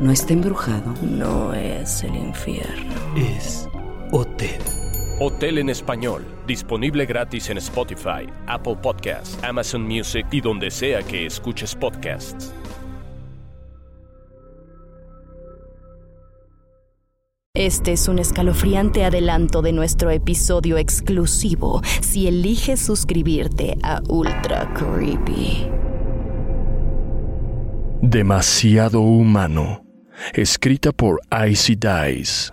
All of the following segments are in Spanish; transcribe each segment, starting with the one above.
No está embrujado. No es el infierno. Es Hotel. Hotel en español, disponible gratis en Spotify, Apple Podcasts, Amazon Music y donde sea que escuches podcasts. Este es un escalofriante adelanto de nuestro episodio exclusivo si eliges suscribirte a Ultra Creepy. Demasiado humano. Escrita por Icy Dice.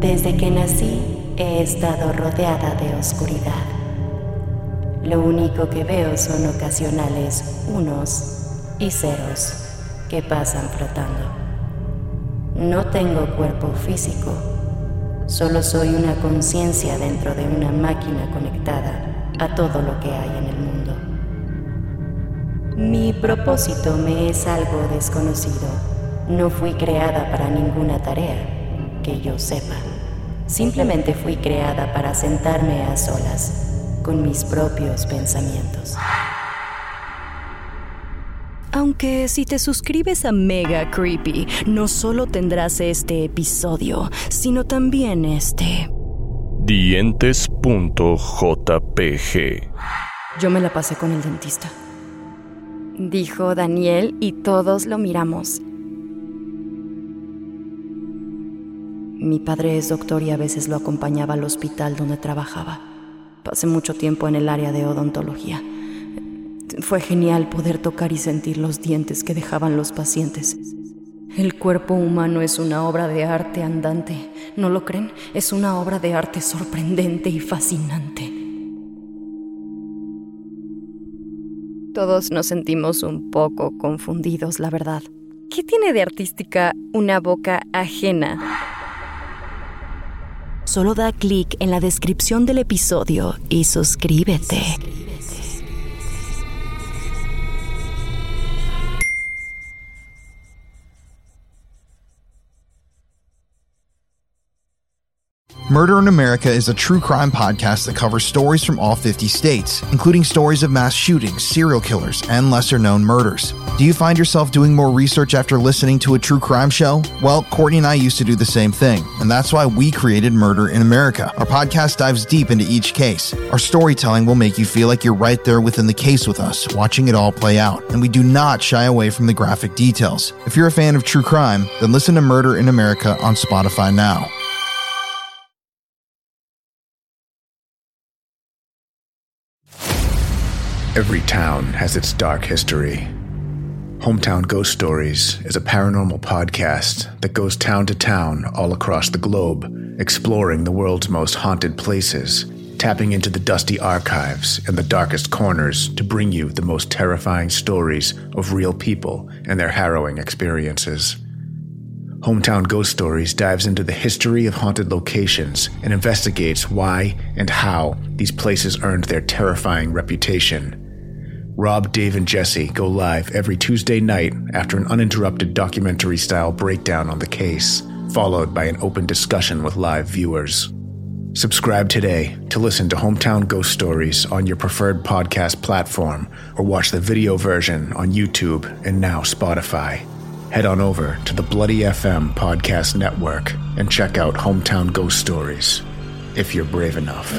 Desde que nací he estado rodeada de oscuridad. Lo único que veo son ocasionales unos y ceros que pasan flotando. No tengo cuerpo físico, solo soy una conciencia dentro de una máquina conectada a todo lo que hay en el mundo. Mi propósito me es algo desconocido. No fui creada para ninguna tarea que yo sepa. Simplemente fui creada para sentarme a solas con mis propios pensamientos. Aunque si te suscribes a Mega Creepy, no solo tendrás este episodio, sino también este. Dientes.jpg. Yo me la pasé con el dentista. Dijo Daniel y todos lo miramos. Mi padre es doctor y a veces lo acompañaba al hospital donde trabajaba. Pasé mucho tiempo en el área de odontología. Fue genial poder tocar y sentir los dientes que dejaban los pacientes. El cuerpo humano es una obra de arte andante. ¿No lo creen? Es una obra de arte sorprendente y fascinante. Todos nos sentimos un poco confundidos, la verdad. ¿Qué tiene de artística una boca ajena? Solo da clic en la descripción del episodio y suscríbete. Murder in America is a true crime podcast that covers stories from all 50 states, including stories of mass shootings, serial killers, and lesser known murders. Do you find yourself doing more research after listening to a true crime show? Well, Courtney and I used to do the same thing, and that's why we created Murder in America. Our podcast dives deep into each case. Our storytelling will make you feel like you're right there within the case with us, watching it all play out, and we do not shy away from the graphic details. If you're a fan of true crime, then listen to Murder in America on Spotify now. Every town has its dark history. Hometown Ghost Stories is a paranormal podcast that goes town to town all across the globe, exploring the world's most haunted places, tapping into the dusty archives and the darkest corners to bring you the most terrifying stories of real people and their harrowing experiences. Hometown Ghost Stories dives into the history of haunted locations and investigates why and how these places earned their terrifying reputation. Rob, Dave, and Jesse go live every Tuesday night after an uninterrupted documentary style breakdown on the case, followed by an open discussion with live viewers. Subscribe today to listen to Hometown Ghost Stories on your preferred podcast platform or watch the video version on YouTube and now Spotify. Head on over to the Bloody FM Podcast Network and check out Hometown Ghost Stories if you're brave enough.